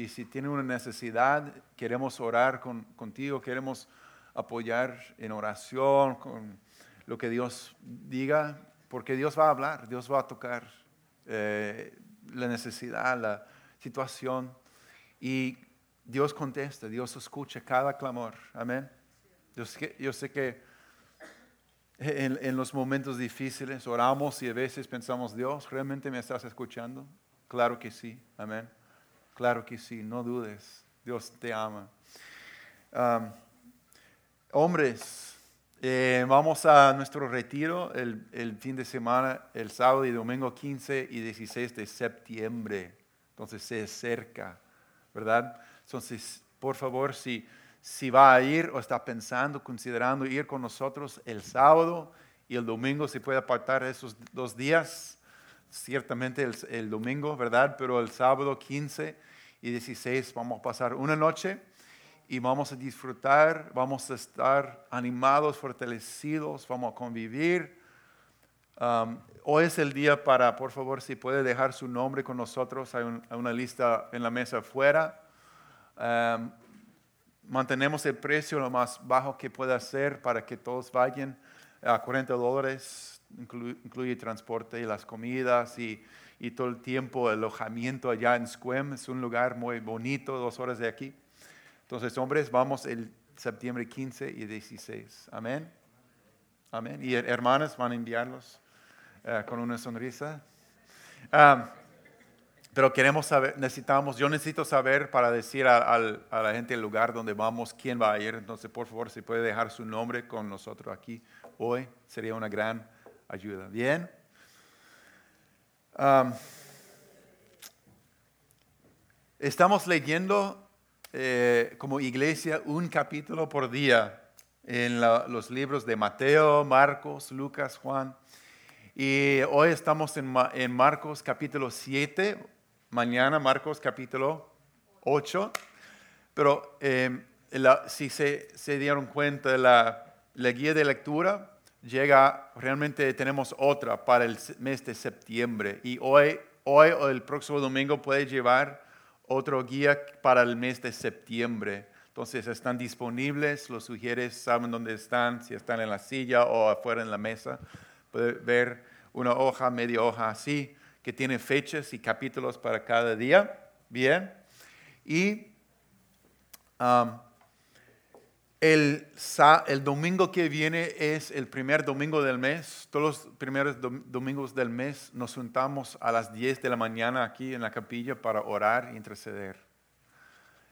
Y si tiene una necesidad, queremos orar con, contigo, queremos apoyar en oración con lo que Dios diga, porque Dios va a hablar, Dios va a tocar eh, la necesidad, la situación. Y Dios contesta, Dios escucha cada clamor. Amén. Yo sé que, yo sé que en, en, los momentos difíciles oramos y a veces pensamos, Dios, ¿realmente me estás escuchando? Claro que sí. Amén. Claro que sí, no dudes. Dios te ama. Hombres, eh, vamos a nuestro retiro el, el, fin de semana, el sábado y domingo 15 y 16 de septiembre. Entonces se acerca, ¿verdad? Entonces, por favor, si, si va a ir o está pensando, considerando ir con nosotros el sábado y el domingo, si puede apartar esos dos días, ciertamente el, domingo, ¿verdad? Pero el sábado 15 y 16 vamos a pasar una noche y vamos a disfrutar, vamos a estar animados, fortalecidos, vamos a convivir. Um, hoy es el día para, por favor, si puede dejar su nombre con nosotros, hay una lista en la mesa afuera. Um, mantenemos el precio lo más bajo que pueda ser para que todos vayan a 40 dólares, incluye, incluye transporte y las comidas y y todo el tiempo el alojamiento allá en Squem. Es un lugar muy bonito, dos horas de aquí. Entonces, hombres, vamos el septiembre 15 y 16. Amén. Amén. Y hermanas van a enviarlos uh, con una sonrisa. Um, pero queremos saber, necesitamos, yo necesito saber para decir a, a, a, la gente el lugar donde vamos, quién va a ir. Entonces, por favor, si puede dejar su nombre con nosotros aquí hoy, sería una gran ayuda. Bien. Estamos leyendo eh, como iglesia un capítulo por día en los libros de Mateo, Marcos, Lucas, Juan. Y hoy estamos en, Marcos capítulo 7, mañana Marcos capítulo 8. Pero la, si se, se, dieron cuenta, la, la guía de lectura llega, realmente tenemos otra para el mes de septiembre y hoy, hoy o el próximo domingo puede llevar otro guía para el mes de septiembre. Entonces están disponibles, los sugieres saben dónde están, si están en la silla o afuera en la mesa. Puede ver una hoja, media hoja así, que tiene fechas y capítulos para cada día. Bien. Y um, el, el, domingo que viene es el primer domingo del mes. Todos los primeros domingos del mes nos juntamos a las 10 de la mañana aquí en la capilla para orar e interceder.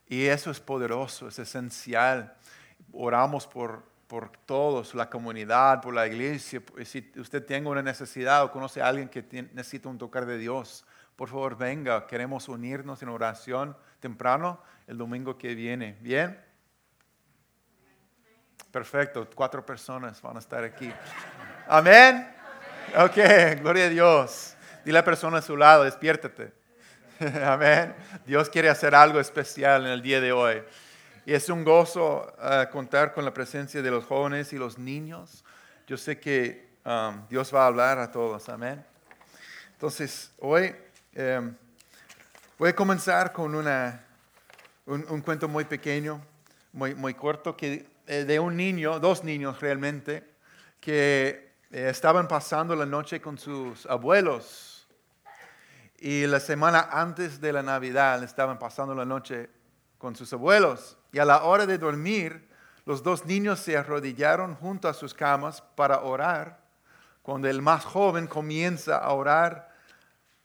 Y eso es poderoso, es esencial. Oramos por, por todos, la comunidad, por la iglesia. Si usted tiene una necesidad o conoce a alguien que necesita un tocar de Dios, por favor venga. Queremos unirnos en oración temprano el domingo que viene. ¿Bien? Perfecto, cuatro personas van a estar aquí. Amén. Ok, gloria a Dios. Dile a la persona a su lado, despiértate. Amén. Dios quiere hacer algo especial en el día de hoy. Y es un gozo uh, contar con la presencia de los jóvenes y los niños. Yo sé que um, Dios va a hablar a todos. Amén. Entonces, hoy um, voy a comenzar con una, un, un, cuento muy pequeño, muy, muy corto, que de un niño, dos niños realmente, que eh, estaban pasando la noche con sus abuelos. Y la semana antes de la Navidad estaban pasando la noche con sus abuelos. Y a la hora de dormir, los dos niños se arrodillaron junto a sus camas para orar. Cuando el más joven comienza a orar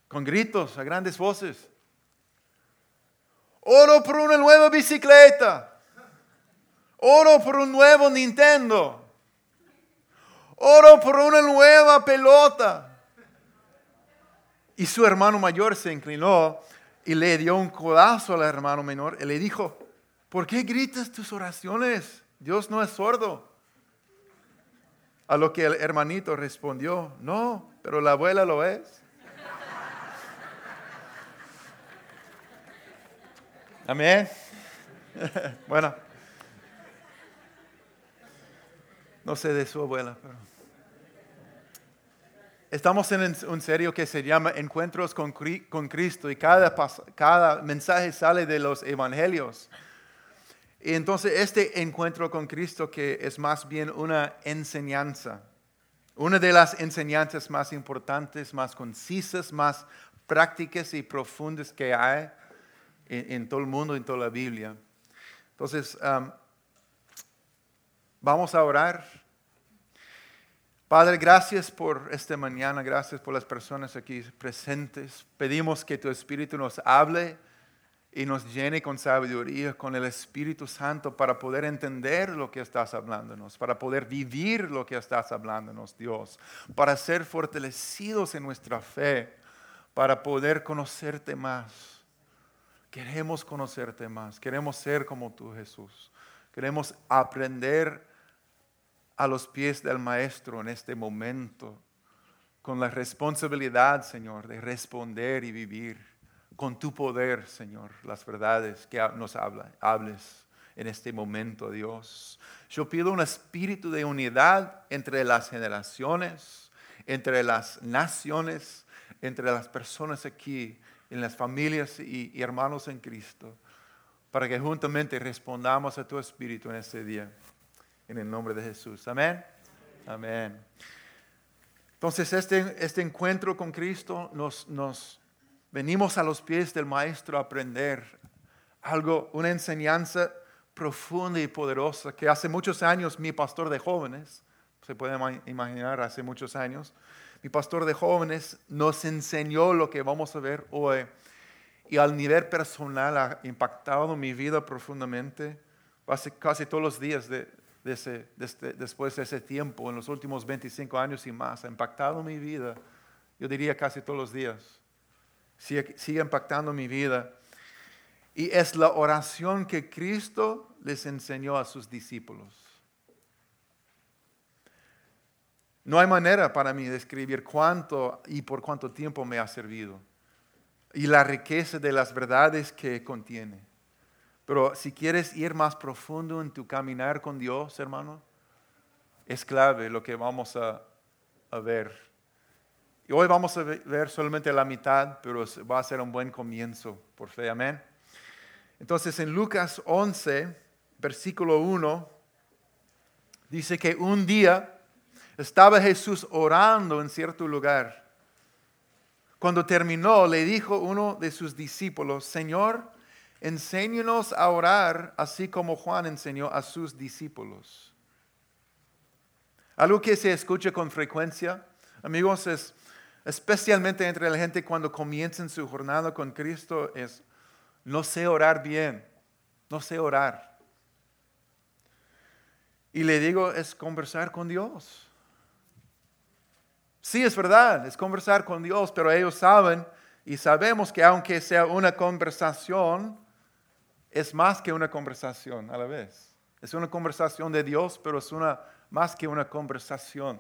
con gritos, a grandes voces. Oro por una nueva bicicleta. Oro por un nuevo Nintendo. Oro por una nueva pelota. Y su hermano mayor se inclinó y le dio un codazo al hermano menor y le dijo, ¿por qué gritas tus oraciones? Dios no es sordo. A lo que el hermanito respondió, no, pero la abuela lo es. Amén. bueno. No sé de su abuela, pero... estamos en un serio que se llama Encuentros con, Cristo y cada, mensaje sale de los evangelios. Y entonces este encuentro con Cristo que es más bien una enseñanza, una de las enseñanzas más importantes, más concisas, más prácticas y profundas que hay en, todo el mundo, en toda la Biblia. Entonces, vamos a orar. Padre, gracias por esta mañana, gracias por las personas aquí presentes. Pedimos que tu Espíritu nos hable y nos llene con sabiduría, con el Espíritu Santo para poder entender lo que estás hablándonos, para poder vivir lo que estás hablándonos, Dios, para ser fortalecidos en nuestra fe, para poder conocerte más. Queremos conocerte más, queremos ser como tú, Jesús. Queremos aprender a los pies del Maestro en este momento, con la responsabilidad, Señor, de responder y vivir con tu poder, Señor, las verdades que nos habla, hables en este momento, Dios. Yo pido un espíritu de unidad entre las generaciones, entre las naciones, entre las personas aquí, en las familias y, y hermanos en Cristo, para que juntamente respondamos a tu espíritu en este día en el nombre de Jesús. Amén. Amén. Entonces este, este encuentro con Cristo nos, nos venimos a los pies del Maestro a aprender algo, una enseñanza profunda y poderosa que hace muchos años mi pastor de jóvenes, se puede imaginar hace muchos años, mi pastor de jóvenes nos enseñó lo que vamos a ver hoy y al nivel personal ha impactado mi vida profundamente. Casi, todos los días de, este, después de ese tiempo, en los últimos 25 años y más, ha impactado mi vida, yo diría casi todos los días. Sigue, sigue impactando mi vida. Y es la oración que Cristo les enseñó a sus discípulos. No hay manera para mí de describir cuánto y por cuánto tiempo me ha servido y la riqueza de las verdades que contiene. Pero si quieres ir más profundo en tu caminar con Dios, hermano, es clave lo que vamos a, ver. Y hoy vamos a ver solamente la mitad, pero va a ser un buen comienzo, por fe, amén. Entonces en Lucas 11, versículo 1, dice que un día estaba Jesús orando en cierto lugar. Cuando terminó, le dijo uno de sus discípulos, Señor, enséñanos a orar así como Juan enseñó a sus discípulos. Algo que se escucha con frecuencia, amigos, es especialmente entre la gente cuando comienzan su jornada con Cristo, es no sé orar bien, no sé orar. Y le digo, es conversar con Dios. Sí, es verdad, es conversar con Dios, pero ellos saben y sabemos que aunque sea una conversación, es más que una conversación a la vez. Es una conversación de Dios, pero es una, más que una conversación.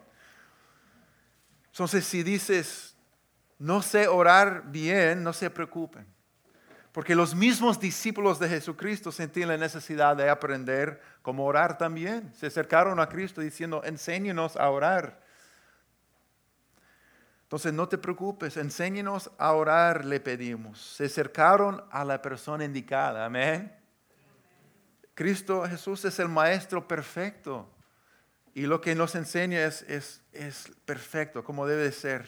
Entonces, si dices, no sé orar bien, no se preocupen. Porque los mismos discípulos de Jesucristo sentían la necesidad de aprender cómo orar también. Se acercaron a Cristo diciendo, enséñenos a orar. Entonces no te preocupes, enséñenos a orar, le pedimos. Se acercaron a la persona indicada, amén. Cristo Jesús es el Maestro perfecto y lo que nos enseña es, es, es perfecto, como debe ser.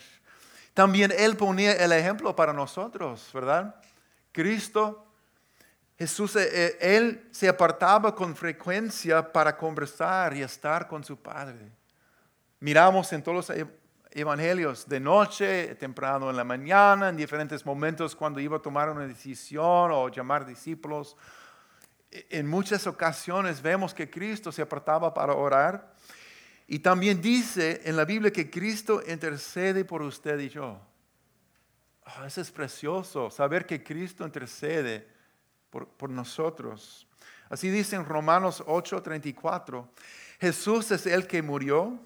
También Él ponía el ejemplo para nosotros, ¿verdad? Cristo, Jesús, eh, eh, Él se apartaba con frecuencia para conversar y estar con su Padre. Miramos en todos los evangelios de noche, temprano en la mañana, en diferentes momentos cuando iba a tomar una decisión o llamar discípulos. En muchas ocasiones vemos que Cristo se apartaba para orar. Y también dice en la Biblia que Cristo intercede por usted y yo. Ah, eso es precioso, saber que Cristo intercede por, por nosotros. Así dice en Romanos 8:34, Jesús es el que murió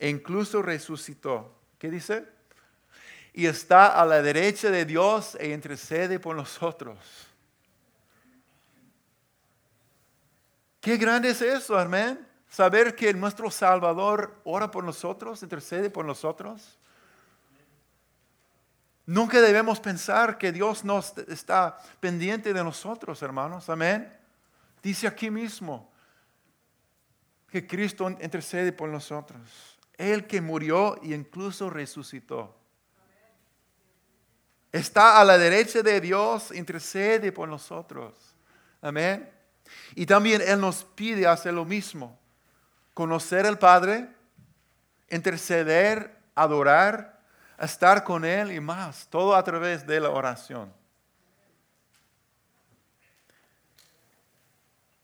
e incluso resucitó. ¿Qué dice? Y está a la derecha de Dios e intercede por nosotros. ¿Qué grande es eso, amén? Saber que nuestro Salvador ora por nosotros, intercede por nosotros. Nunca debemos pensar que Dios nos está pendiente de nosotros, hermanos. Amén. Dice aquí mismo que Cristo intercede por nosotros. Él que murió y incluso resucitó. Está a la derecha de Dios, intercede por nosotros. Amén. Y también Él nos pide hacer lo mismo. Conocer al Padre, interceder, adorar, estar con Él y más. Todo a través de la oración.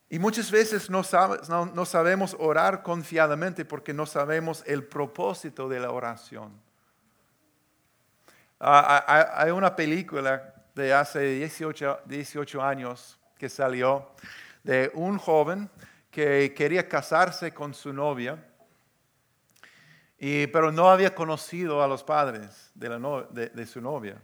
Y muchas veces no, sabemos orar confiadamente porque no sabemos el propósito de la oración. Ah, ah, hay una película de hace 18, 18 años que salió de un joven que quería casarse con su novia, pero no había conocido a los padres de, su novia.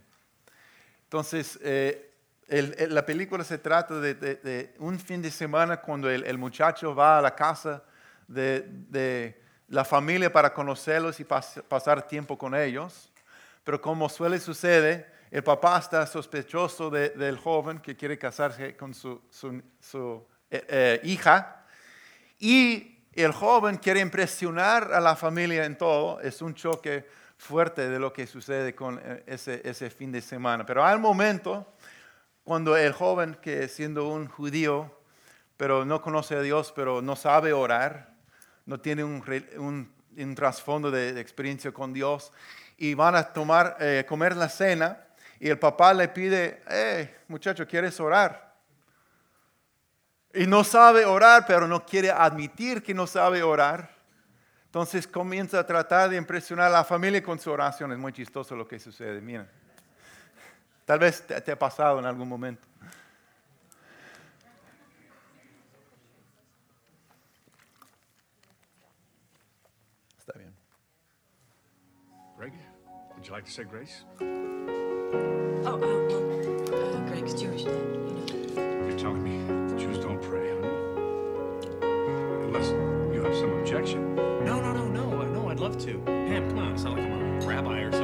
Entonces, eh, la película se trata de, un fin de semana cuando el, muchacho va a la casa de, la familia para conocerlos y pasar tiempo con ellos. Pero como suele suceder, el papá está sospechoso del joven que quiere casarse con su, eh, eh, hija y el joven quiere impresionar a la familia en todo. Es un choque fuerte de lo que sucede con eh, ese, ese fin de semana. Pero al momento cuando el joven que siendo un judío, pero no conoce a Dios, pero no sabe orar, no tiene un, trasfondo de, experiencia con Dios, y van a tomar, eh, comer la cena, y el papá le pide, hey, muchacho, ¿quieres orar? Y no sabe orar, pero no quiere admitir que no sabe orar. Entonces comienza a tratar de impresionar a la familia con su oración. Es muy chistoso lo que sucede. Miren. Tal vez te, ha pasado en algún momento. Está bien. Greg, would you like to say grace? Oh, oh, well, uh, Greg's Jewish, then, you know. You're telling me Jews don't pray, huh? Unless you have some objection. No, no, no, no, no, I'd love to. Pam, come on, it's not like I'm a rabbi or something.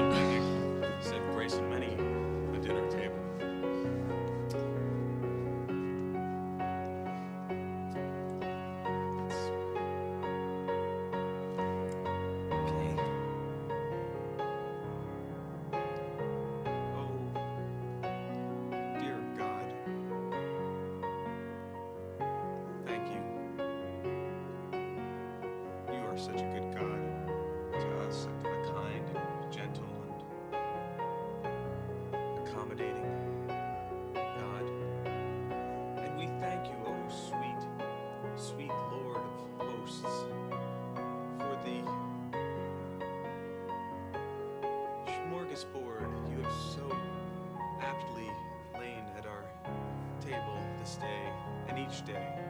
Such a good God to us, and a kind and gentle and accommodating God. And we thank you, O oh sweet, sweet Lord of hosts, for the smorgasbord you have so aptly lain at our table this day and each day.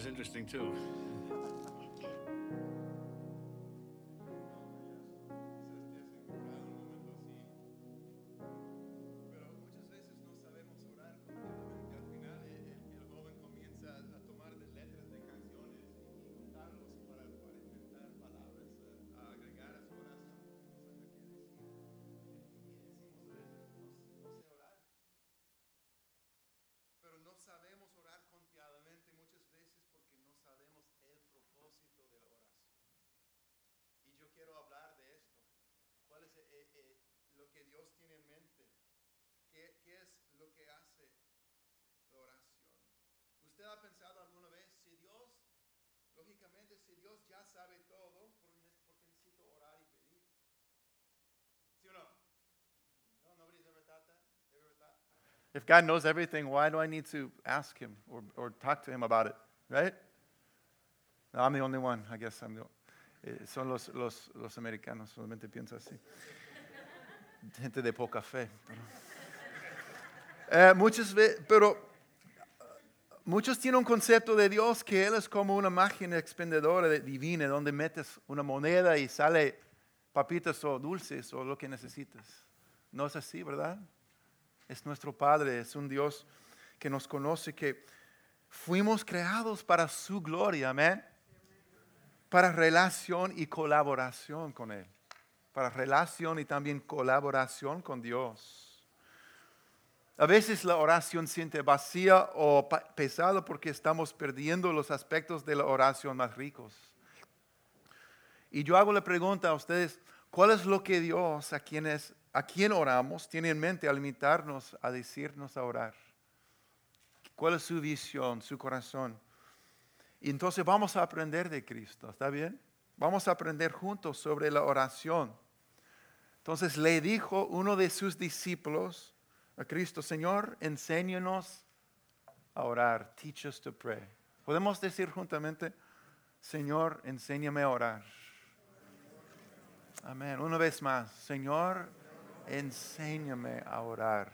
Was interesting too. Quiero hablar de esto. ¿Cuál es eh, eh, lo que Dios tiene en mente? ¿Qué, ¿Qué, es lo que hace la oración? ¿Usted ha pensado alguna vez si Dios, lógicamente, si Dios ya sabe todo, ¿por, qué necesito orar y pedir? ¿Sí o no? No, nobody's ever thought that? If God knows everything, why do I need to ask Him or, or talk to Him about it? Right? No, I'm the only one. I guess I'm the eh, Son los, los, los americanos, solamente pienso así. Gente de poca fe. Pero, Eh, muchas veces, pero muchos tienen un concepto de Dios que Él es como una máquina expendedora de- divina donde metes una moneda y sale papitas o dulces o lo que necesitas. No es así, ¿verdad? Es nuestro Padre, es un Dios que nos conoce, que fuimos creados para su gloria, amén. Para relación y colaboración con Él. Para relación y también colaboración con Dios. A veces la oración siente vacía o pesada porque estamos perdiendo los aspectos de la oración más ricos. Y yo hago la pregunta a ustedes, ¿cuál es lo que Dios, a quienes, a quien oramos, tiene en mente al invitarnos a decirnos a orar? ¿Cuál es su visión, su corazón? Y entonces vamos a aprender de Cristo, ¿está bien? Vamos a aprender juntos sobre la oración. Entonces le dijo uno de sus discípulos a Cristo, Señor, enséñanos a orar. Teach us to pray. Podemos decir juntamente, Señor, enséñame a orar. Amén. Una vez más, Señor, enséñame a orar.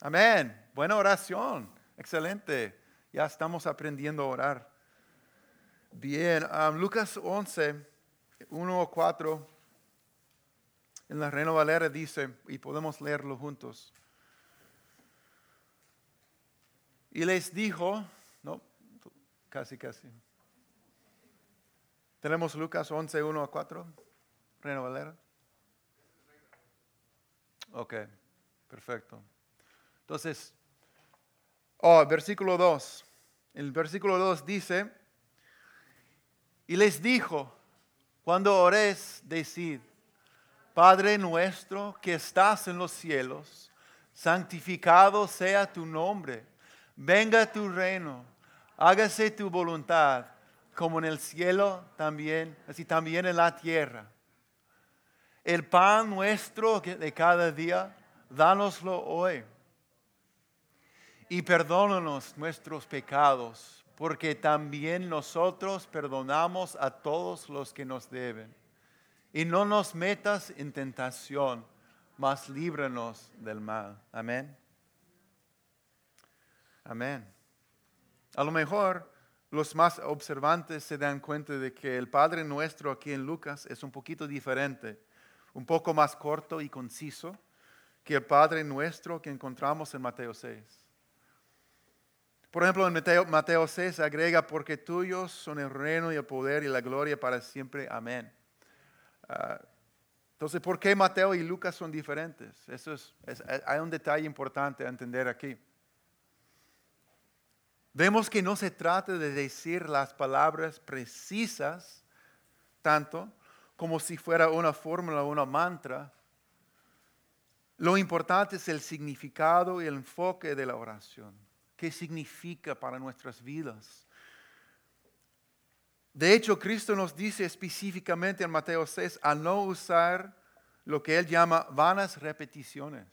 Amén. Buena oración. Excelente. Ya estamos aprendiendo a orar. Bien, Lucas 11, 1 o 4, en la Reina Valera dice, y podemos leerlo juntos. Y les dijo, no, casi, casi. Tenemos Lucas 11, 1 a 4, Reina Valera. Ok, perfecto. Entonces, oh, versículo 2. El versículo 2 dice, y les dijo, cuando ores, decid, Padre nuestro que estás en los cielos, santificado sea tu nombre, venga tu reino, hágase tu voluntad, como en el cielo también, así también en la tierra. El pan nuestro de cada día, dánoslo hoy. Y perdónanos nuestros pecados, porque también nosotros perdonamos a todos los que nos deben. Y no nos metas en tentación, mas líbranos del mal. Amén. Amén. A lo mejor los más observantes se dan cuenta de que el Padre nuestro aquí en Lucas es un poquito diferente, un poco más corto y conciso que el Padre nuestro que encontramos en Mateo 6. Por ejemplo, en Mateo, Mateo 6 agrega, porque tuyos son el reino y el poder y la gloria para siempre. Amén. Ah, entonces, ¿por qué Mateo y Lucas son diferentes? Eso es, es- hay un detalle importante a entender aquí. Vemos que no se trata de decir las palabras precisas tanto como si fuera una fórmula o una mantra. Lo importante es el significado y el enfoque de la oración. ¿Qué significa para nuestras vidas? De hecho, Cristo nos dice específicamente en Mateo 6 a no usar lo que Él llama vanas repeticiones.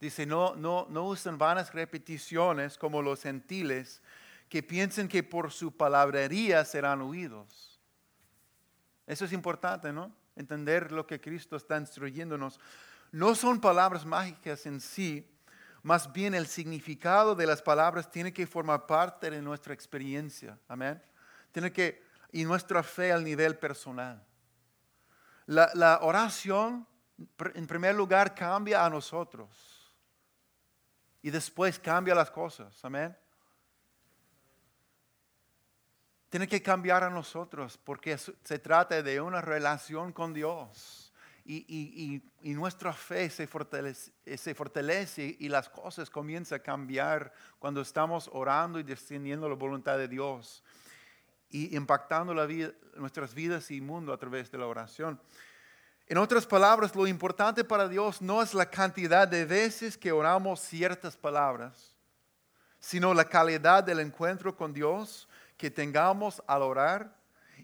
Dice, no, no, no usen vanas repeticiones como los gentiles que piensen que por su palabrería serán oídos. Eso es importante, ¿no? Entender lo que Cristo está instruyéndonos. No son palabras mágicas en sí, más bien el significado de las palabras tiene que formar parte de nuestra experiencia. Amén. Tiene que, y nuestra fe al nivel personal. La, la oración, en primer lugar, cambia a nosotros. Y después cambia las cosas. Amén. Tiene que cambiar a nosotros porque se trata de una relación con Dios. Y, y- y- y nuestra fe se fortalece, eh, se fortalece y las cosas comienzan a cambiar cuando estamos orando y descendiendo la voluntad de Dios y impactando nuestras vidas y mundo a través de la oración. En otras palabras, lo importante para Dios no es la cantidad de veces que oramos ciertas palabras, sino la calidad del encuentro con Dios que tengamos al orar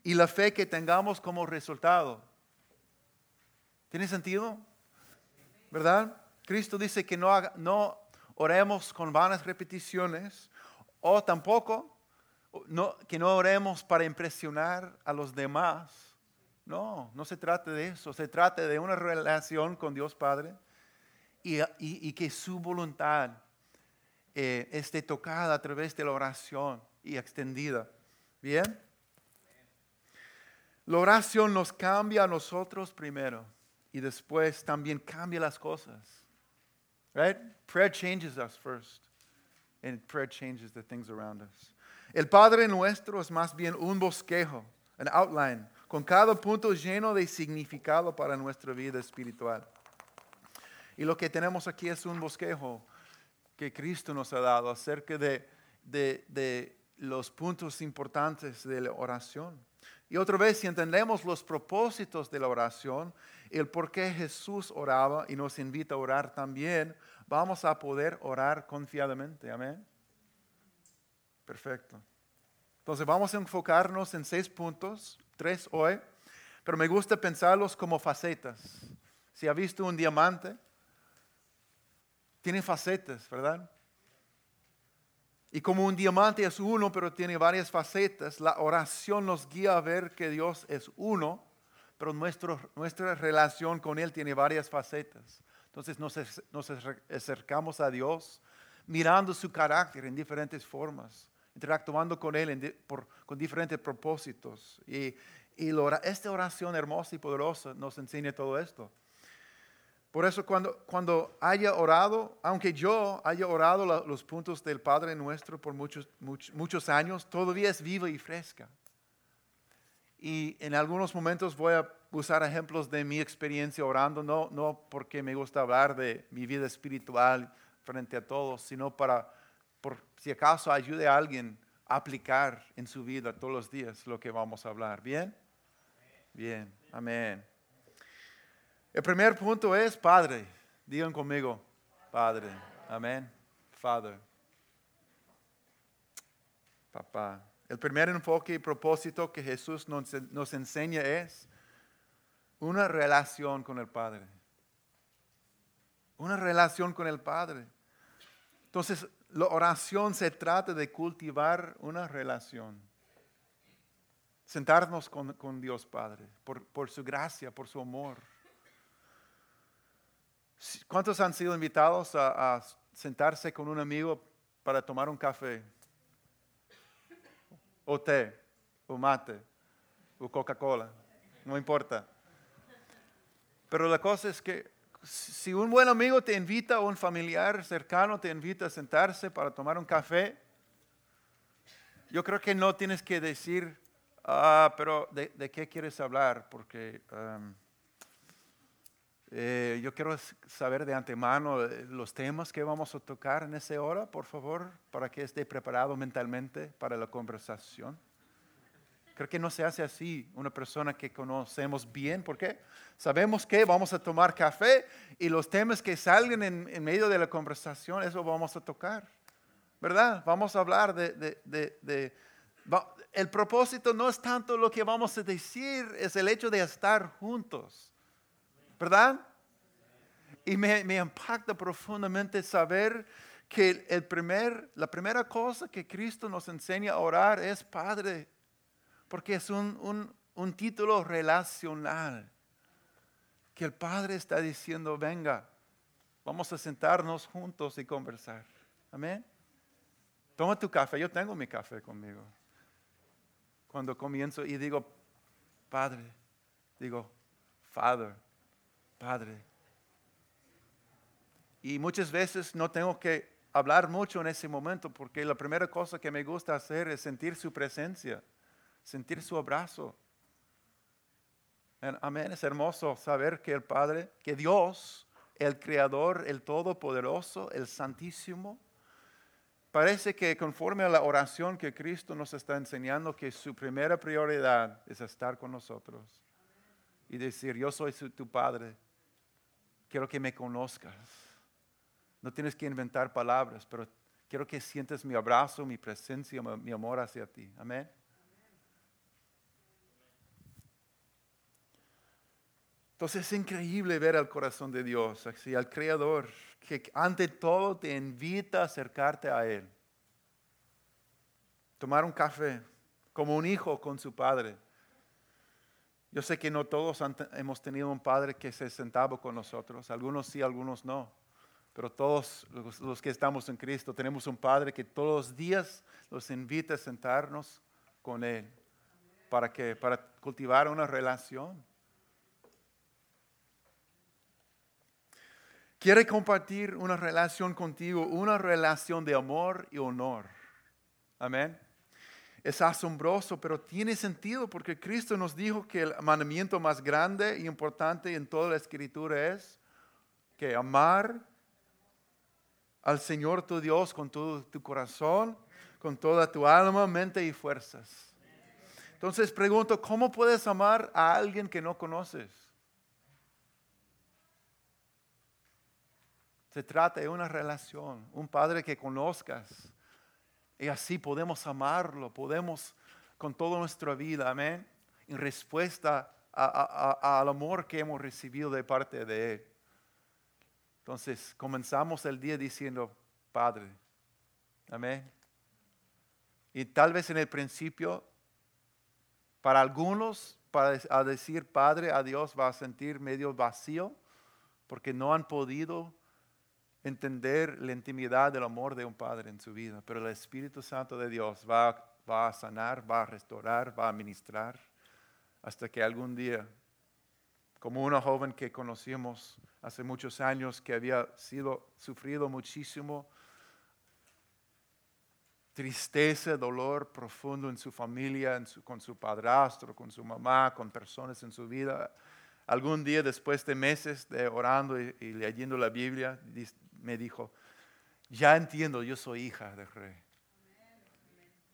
y la fe que tengamos como resultado. ¿Tiene sentido? ¿Verdad? Cristo dice que no, no oremos con vanas repeticiones o tampoco que no oremos para impresionar a los demás. No, no se trata de eso. Se trata de una relación con Dios Padre y, y- y que su voluntad eh, esté tocada a través de la oración y extendida. ¿Bien? La oración nos cambia a nosotros primero y después también cambia las cosas. Right? Prayer changes us first, and prayer changes the things around us. El Padre nuestro es más bien un bosquejo, an outline, con cada punto lleno de significado para nuestra vida espiritual. Y lo que tenemos aquí es un bosquejo que Cristo nos ha dado acerca de, de- de los puntos importantes de la oración. Y otra vez, si entendemos los propósitos de la oración, el por qué Jesús oraba y nos invita a orar también, vamos a poder orar confiadamente. Amén. Perfecto. Entonces vamos a enfocarnos en seis puntos, tres hoy, pero me gusta pensarlos como facetas. Si ha visto un diamante, tiene facetas, ¿verdad? Y como un diamante es uno, pero tiene varias facetas, la oración nos guía a ver que Dios es uno, pero nuestra relación con Él tiene varias facetas. Entonces nos, nos acer- acercamos a Dios mirando su carácter en diferentes formas, interactuando con Él por- con diferentes propósitos. Y, y esta oración hermosa y poderosa nos enseña todo esto. Por eso cuando, cuando haya orado, aunque yo haya orado los puntos del Padre nuestro por muchos, much- muchos años, todavía es viva y fresca. Y en algunos momentos voy a usar ejemplos de mi experiencia orando, no, no porque me gusta hablar de mi vida espiritual frente a todos, sino para, por si acaso ayude a alguien a aplicar en su vida todos los días lo que vamos a hablar. ¿Bien? Bien, amén. El primer punto es Padre. Digan conmigo, Padre. Amén. Father. Papá. El primer enfoque y propósito que Jesús nos, enseña es una relación con el Padre. Una relación con el Padre. Entonces, la oración se trata de cultivar una relación. Sentarnos con, Dios Padre, por, por su gracia, por su amor. ¿Cuántos han sido invitados a, a sentarse con un amigo para tomar un café? O té, o mate, o Coca-Cola, no importa. Pero la cosa es que si un buen amigo te invita o un familiar cercano te invita a sentarse para tomar un café, yo creo que no tienes que decir, ah, pero ¿de, qué quieres hablar? Porque um, eh, yo quiero saber de antemano eh, los temas que vamos a tocar en esa hora, por favor, para que esté preparado mentalmente para la conversación. Creo que no se hace así una persona que conocemos bien. ¿Por qué? Sabemos que vamos a tomar café y los temas que salgan en, medio de la conversación, eso vamos a tocar. ¿Verdad? Vamos a hablar de... de- de- el propósito no es tanto lo que vamos a decir, es el hecho de estar juntos. ¿Verdad? Y me, impacta profundamente saber que el primer, la primera cosa que Cristo nos enseña a orar es Padre porque es un, un- un título relacional. Que el Padre está diciendo, venga, vamos a sentarnos juntos y conversar. Amén. Toma tu café, yo tengo mi café conmigo. Cuando comienzo y digo, Padre, digo, Father, Padre. Y muchas veces no tengo que hablar mucho en ese momento porque la primera cosa que me gusta hacer es sentir su presencia sentir su abrazo. Amén. Es hermoso saber que el Padre, que Dios, el Creador, el Todopoderoso, el Santísimo, parece que conforme a la oración que Cristo nos está enseñando, que su primera prioridad es estar con nosotros y decir, yo soy tu Padre, quiero que me conozcas. No tienes que inventar palabras, pero quiero que sientas mi abrazo, mi presencia, mi amor hacia ti. Amén. Entonces es increíble ver al corazón de Dios, así, al Creador, que ante todo te invita a acercarte a Él. Tomar un café como un hijo con su padre. Yo sé que no todos hemos tenido un padre que se sentaba con nosotros, algunos sí, algunos no, pero todos los, los que estamos en Cristo tenemos un padre que todos los días nos invita a sentarnos con Él. ¿Para qué? Para cultivar una relación. Quiere compartir una relación contigo, una relación de amor y honor. Amén. Es asombroso, pero tiene sentido porque Cristo nos dijo que el mandamiento más grande y importante en toda la escritura es que amar al Señor tu Dios con todo tu corazón, con toda tu alma, mente y fuerzas. Entonces pregunto, ¿cómo puedes amar a alguien que no conoces? Se trata de una relación, un padre que conozcas. Y así podemos amarlo, podemos con toda nuestra vida, amén, en respuesta a- al amor que hemos recibido de parte de Él. Entonces, comenzamos el día diciendo, Padre, amén. Y tal vez en el principio, para algunos, para a decir Padre a Dios va a sentir medio vacío, porque no han podido entender la intimidad del amor de un padre en su vida, pero el Espíritu Santo de Dios va, va a sanar, va a restaurar, va a ministrar, hasta que algún día, como una joven que conocimos hace muchos años, que había sido sufrido muchísimo, tristeza, dolor profundo en su familia, en su- con su padrastro, con su mamá, con personas en su vida. Algún día, después de meses de orando y, y leyendo la Biblia, me dijo, ya entiendo, yo soy hija del rey.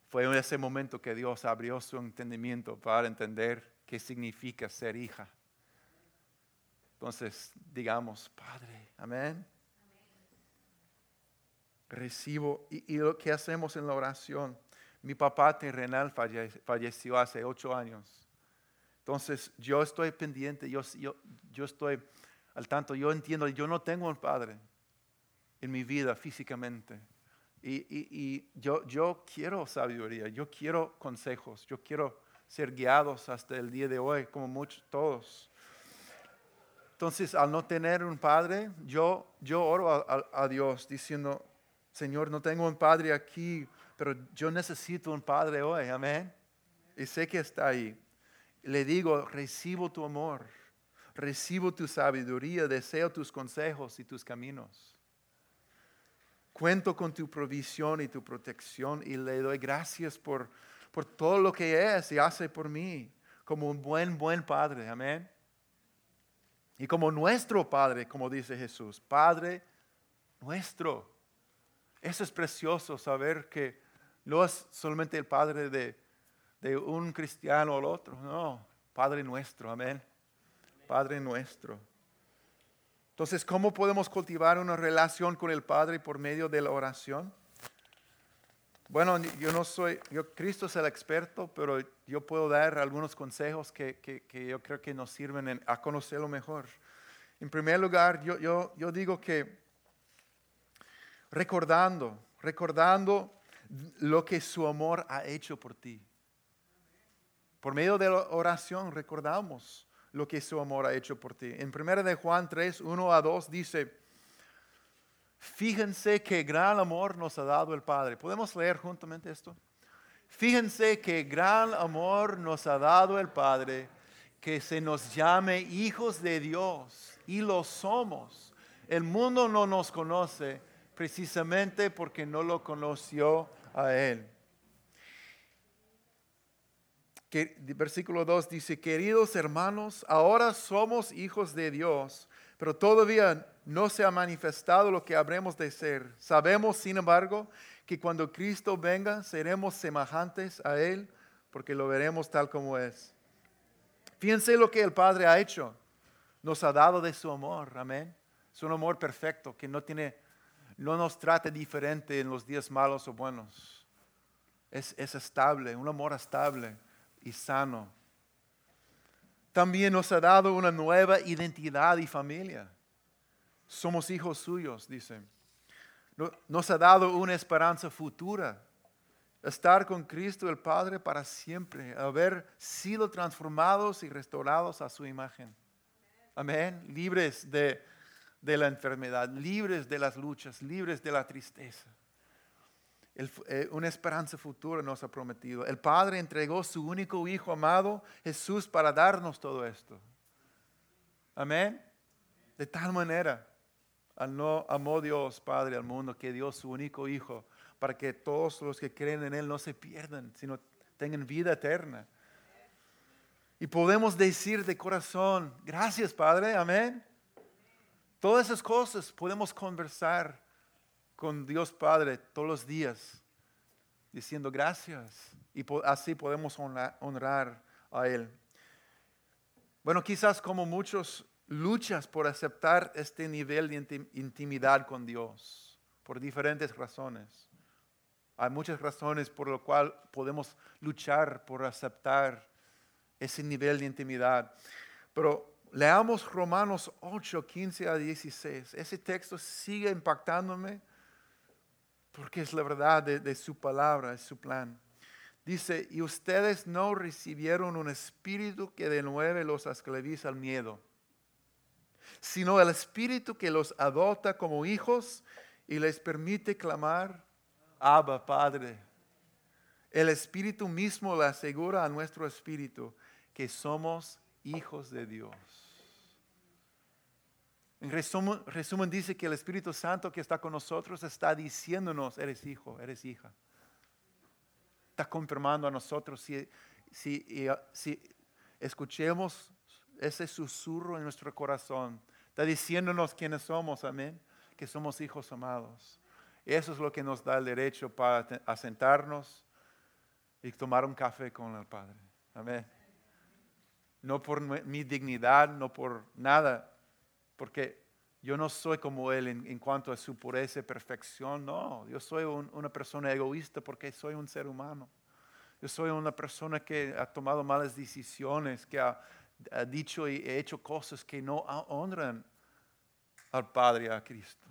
Fue en ese momento que Dios abrió su entendimiento para entender qué significa ser hija. Entonces, digamos, Padre, amén. Recibo, y, lo que hacemos en la oración. Mi papá terrenal falle- falleció hace ocho años. Entonces, yo estoy pendiente, yo, yo, yo estoy al tanto, yo entiendo, yo no tengo un padre en mi vida físicamente. Y, y- y yo, yo quiero sabiduría, yo quiero consejos, yo quiero ser guiados hasta el día de hoy, como muchos, todos. Entonces, al no tener un padre, yo, yo oro a, a- a Dios diciendo, Señor, no tengo un padre aquí, pero yo necesito un padre hoy, amén. Y sé que está ahí. Le digo, recibo tu amor, recibo tu sabiduría, deseo tus consejos y tus caminos. Cuento con tu provisión y tu protección y le doy gracias por, por todo lo que es y hace por mí, como un buen, buen Padre, amén. Y como nuestro Padre, como dice Jesús, Padre nuestro. Eso es precioso saber que no es solamente el Padre de, de un cristiano el otro, no, Padre nuestro, amén. Padre nuestro. Entonces, ¿cómo podemos cultivar una relación con el Padre por medio de la oración? Bueno, yo no soy, Cristo es el experto, pero yo puedo dar algunos consejos que, que- yo creo que nos sirven en- a conocerlo mejor. En primer lugar, yo, yo, yo digo que recordando, recordando lo que su amor ha hecho por ti. Por medio de la oración recordamos lo que su amor ha hecho por ti. En 1 de Juan 3, 1 a 2 dice, fíjense qué gran amor nos ha dado el Padre. ¿Podemos leer juntamente esto? Fíjense qué gran amor nos ha dado el Padre, que se nos llame hijos de Dios, y lo somos. El mundo no nos conoce precisamente porque no lo conoció a Él. Versículo 2 dice, queridos hermanos, ahora somos hijos de Dios, pero todavía no se ha manifestado lo que habremos de ser. Sabemos, sin embargo, que cuando Cristo venga seremos semejantes a Él, porque lo veremos tal como es. Fíjense lo que el Padre ha hecho. Nos ha dado de su amor, amén. Es un amor perfecto que no tiene, no nos trata diferente en los días malos o buenos. Es, es estable, un amor estable y sano. También nos ha dado una nueva identidad y familia. Somos hijos suyos, dice. No- Nos ha dado una esperanza futura. Estar con Cristo el Padre para siempre. Haber sido transformados y restaurados a su imagen. Amén. Libres de, de la enfermedad, libres de las luchas, libres de la tristeza. Eh, una esperanza futura nos ha prometido. El Padre entregó su único Hijo amado, Jesús, para darnos todo esto. Amén. De tal manera, al no amó Dios Padre al mundo que dio su único Hijo para que todos los que creen en Él no se pierdan, sino tengan vida eterna. Y podemos decir de corazón, gracias Padre, amén. Todas esas cosas podemos conversar con Dios Padre todos los días, diciendo gracias. Y así podemos honra- honrar a Él. Bueno, quizás como muchos luchas por aceptar este nivel de intim- intimidad con Dios, por diferentes razones. Hay muchas razones por lo cual podemos luchar por aceptar ese nivel de intimidad. Pero leamos Romanos 8, 15 a 16. Ese texto sigue impactándome porque es la verdad de, su palabra, es su plan. Dice, y ustedes no recibieron un espíritu que de nuevo los esclaviza al miedo, sino el espíritu que los adopta como hijos y les permite clamar, Abba, Padre. El espíritu mismo le asegura a nuestro espíritu que somos hijos de Dios. En resumen, dice que el Espíritu Santo que está con nosotros está diciéndonos, eres hijo, eres hija. Está confirmando a nosotros si, si, uh, si escuchemos ese susurro en nuestro corazón. Está diciéndonos quiénes somos, amén, que somos hijos amados. Eso es lo que nos da el derecho para te- a sentarnos y tomar un café con el Padre. Amén. No por mi dignidad, no por nada, porque yo no soy como Él en, cuanto a su pureza y perfección, no, yo soy un- una persona egoísta porque soy un ser humano. Yo soy una persona que ha tomado malas decisiones, que ha, dicho y hecho cosas que no honran al Padre, a Cristo.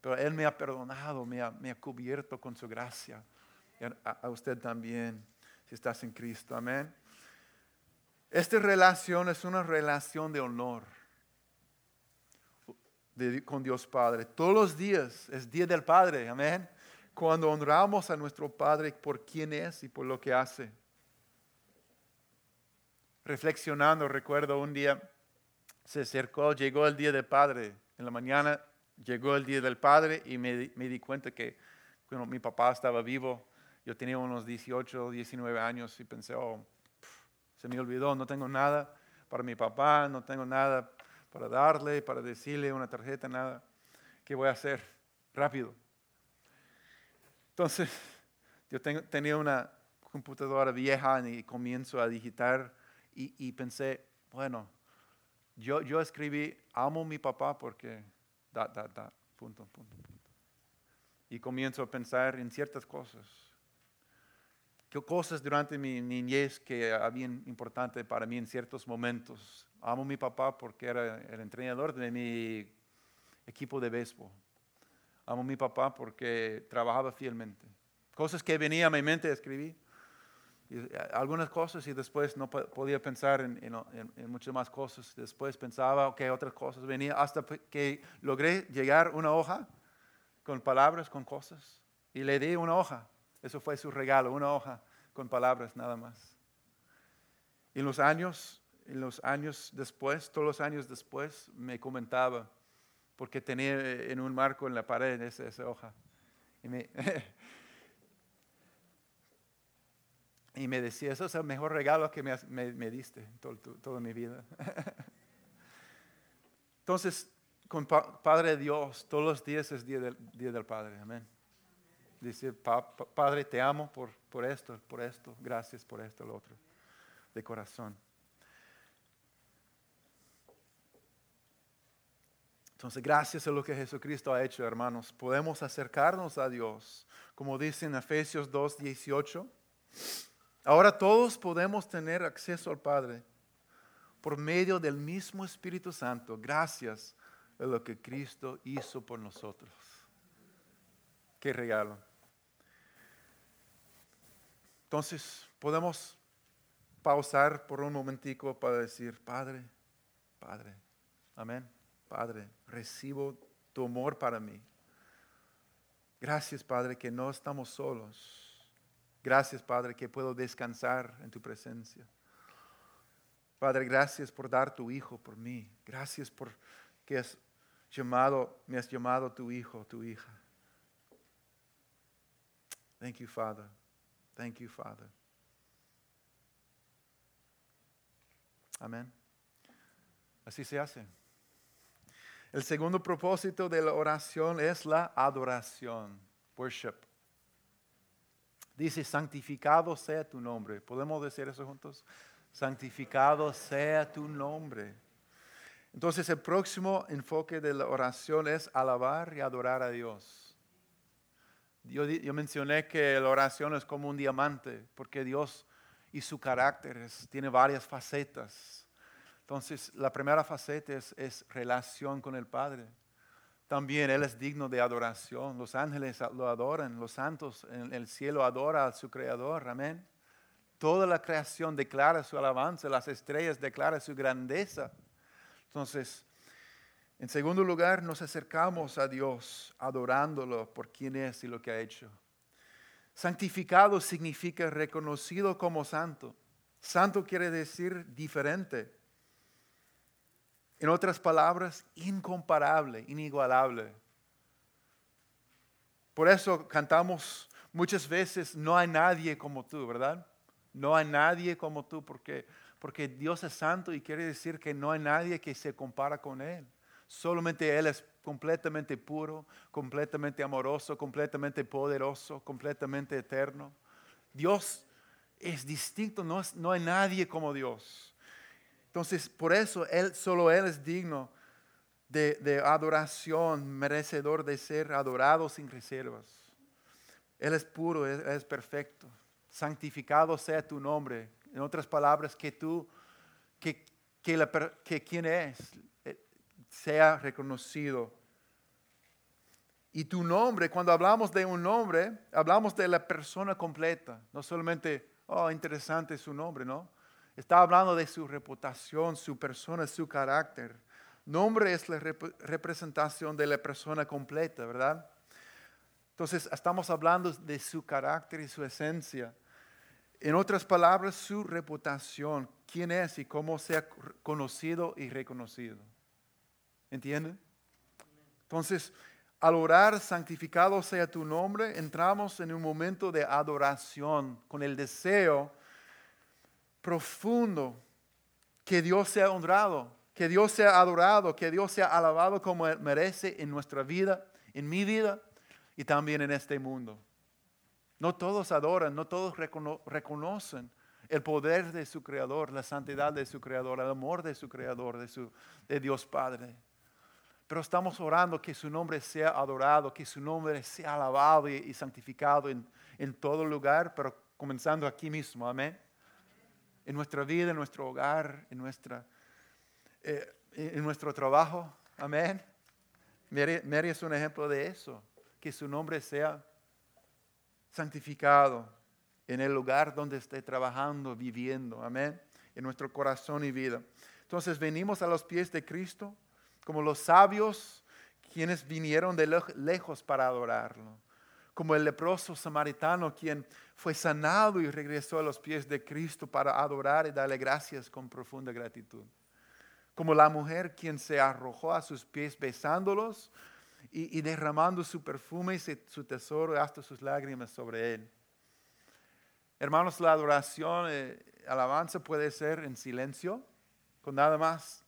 Pero Él me ha perdonado, me ha, cubierto con su gracia. Y a, a usted también, si estás en Cristo. Amén. Esta relación es una relación de honor con Dios Padre. Todos los días es Día del Padre, amén. Cuando honramos a nuestro Padre por quien es y por lo que hace. Reflexionando, recuerdo un día, se acercó, llegó el Día del Padre. En la mañana llegó el Día del Padre y me, me di cuenta que bueno, mi papá estaba vivo. Yo tenía unos 18, 19 años y pensé, oh, se me olvidó, no tengo nada para mi papá, no tengo nada para darle, para decirle una tarjeta, nada. ¿Qué voy a hacer? Rápido. Entonces, yo tenía una computadora vieja y comienzo a digitar y, y pensé, bueno, yo, yo escribí, amo a mi papá porque, da, da, da, punto, punto, punto. Y comienzo a pensar en ciertas cosas. ¿Qué cosas durante mi niñez que habían importante para mí en ciertos momentos? Amo a mi papá porque era el entrenador de mi equipo de béisbol. Amo a mi papá porque trabajaba fielmente. Cosas que venían a mi mente escribí. Y, eh, algunas cosas y después no po- podía pensar en, en- en- muchas más cosas. Después pensaba, ok, otras cosas venían hasta que logré llegar una hoja con palabras, con cosas. Y le di una hoja. Eso fue su regalo, una hoja con palabras nada más. Y en los años, en los años después, todos los años después, me comentaba, porque tenía en un marco en la pared esa, hoja. Y me, decía, eso es el mejor regalo que me, me- me diste todo- to- toda mi vida. Entonces, con Pa- Padre Dios, todos los días es día del, día del Padre, amén. Decir, "Pa- pa- Padre, te amo por, por esto, por esto, gracias por esto, lo otro, de corazón. Entonces, gracias a lo que Jesucristo ha hecho, hermanos, podemos acercarnos a Dios, como dice en Efesios 2, 18. Ahora todos podemos tener acceso al Padre por medio del mismo Espíritu Santo. Gracias de lo que Cristo hizo por nosotros. Qué regalo. Entonces, podemos pausar por un momentico para decir, Padre, Padre, amén, Padre, recibo tu amor para mí. Gracias, Padre, que no estamos solos. Gracias, Padre, que puedo descansar en tu presencia. Padre, gracias por dar tu Hijo por mí. Gracias por que has llamado, me has llamado tu Hijo, tu hija. Thank you, Father. Thank you, Father. Amén. Así se hace. El segundo propósito de la oración es la adoración, worship. Dice, santificado sea tu nombre. ¿Podemos decir eso juntos? Santificado sea tu nombre. Entonces el próximo enfoque de la oración es alabar y adorar a Dios. Yo, mencioné que la oración es como un diamante, porque Dios y su carácter es- tiene varias facetas. Entonces, la primera faceta es, relación con el Padre. También Él es digno de adoración. Los ángeles lo adoran, los santos en el cielo adoran a su Creador. Amén. Toda la creación declara su alabanza, las estrellas declaran su grandeza. Entonces, en segundo lugar, nos acercamos a Dios adorándolo por quien es y lo que ha hecho. Santificado significa reconocido como santo. Santo quiere decir diferente. En otras palabras, incomparable, inigualable. Por eso cantamos muchas veces, no hay nadie como tú, ¿verdad? No hay nadie como tú, porque, porque Dios es santo y quiere decir que no hay nadie que se compara con Él. Solamente Él es completamente puro, completamente amoroso, completamente poderoso, completamente eterno. Dios es distinto, no, no hay nadie como Dios. Entonces, por eso él, solo Él es digno de, adoración, merecedor de ser adorado sin reservas. Él es puro, Él es perfecto. Santificado sea tu nombre. En otras palabras, que tú, que, que, la que quien es, eh, sea reconocido. Y tu nombre, cuando hablamos de un nombre, hablamos de la persona completa, no solamente, oh, interesante su nombre, ¿no? Está hablando de su reputación, su persona, su carácter. Nombre es la rep- representación de la persona completa, ¿verdad? Entonces, estamos hablando de su carácter y su esencia. En otras palabras, su reputación, quién es y cómo sea conocido y reconocido. ¿Entienden? Entonces, al orar, santificado sea tu nombre, entramos en un momento de adoración con el deseo profundo que Dios sea honrado, que Dios sea adorado, que Dios sea alabado como Él merece en nuestra vida, en mi vida y también en este mundo. No todos adoran, no todos recono- reconocen el poder de su Creador, la santidad de su Creador, el amor de su Creador, de, su, de Dios Padre. Pero estamos orando que su nombre sea adorado, que su nombre sea alabado y, y santificado en, en todo lugar, pero comenzando aquí mismo, amén. En nuestra vida, en nuestro hogar, en, nuestra, eh, en nuestro trabajo, amén. Mary, Mary es un ejemplo de eso, que su nombre sea santificado en el lugar donde esté trabajando, viviendo, amén, en nuestro corazón y vida. Entonces venimos a los pies de Cristo como los sabios quienes vinieron de lej- lejos para adorarlo, como el leproso samaritano quien fue sanado y regresó a los pies de Cristo para adorar y darle gracias con profunda gratitud, como la mujer quien se arrojó a sus pies besándolos y, derramando su perfume y su tesoro hasta sus lágrimas sobre él. Hermanos, la adoración, eh, alabanza puede ser en silencio, con nada más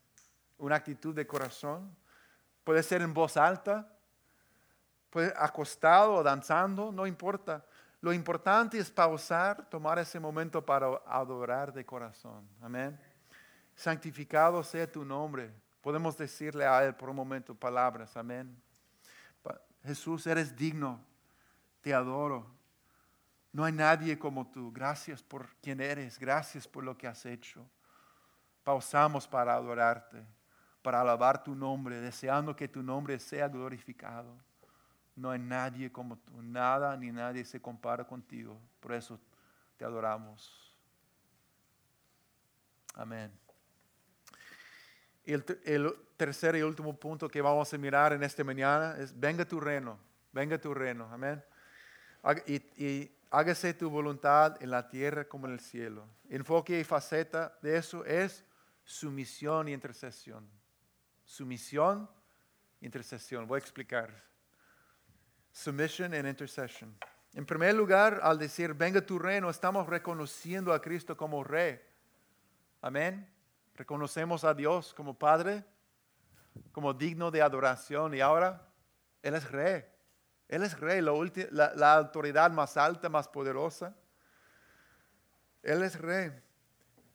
una actitud de corazón. Puede ser en voz alta, puede acostado o danzando, no importa. Lo importante es pausar, tomar ese momento para adorar de corazón. Amén. Santificado sea tu nombre. Podemos decirle a Él por un momento palabras. Amén. Jesús, eres digno. Te adoro. No hay nadie como tú. Gracias por quien eres. Gracias por lo que has hecho. Pausamos para adorarte. para alabar tu nombre, deseando que tu nombre sea glorificado. No hay nadie como tú, nada ni nadie se compara contigo. Por eso te adoramos. Amén. El, el tercer y último punto que vamos a mirar en esta mañana es, venga tu reino, venga tu reino, amén. Y, y hágase tu voluntad en la tierra como en el cielo. Enfoque y faceta de eso es sumisión y intercesión. Sumisión, intercesión. Voy a explicar. Submission and intercession. En primer lugar, al decir, venga tu reino, estamos reconociendo a Cristo como rey. Amén. Reconocemos a Dios como Padre, como digno de adoración y ahora Él es rey. Él es rey, la, la- la autoridad más alta, más poderosa. Él es rey.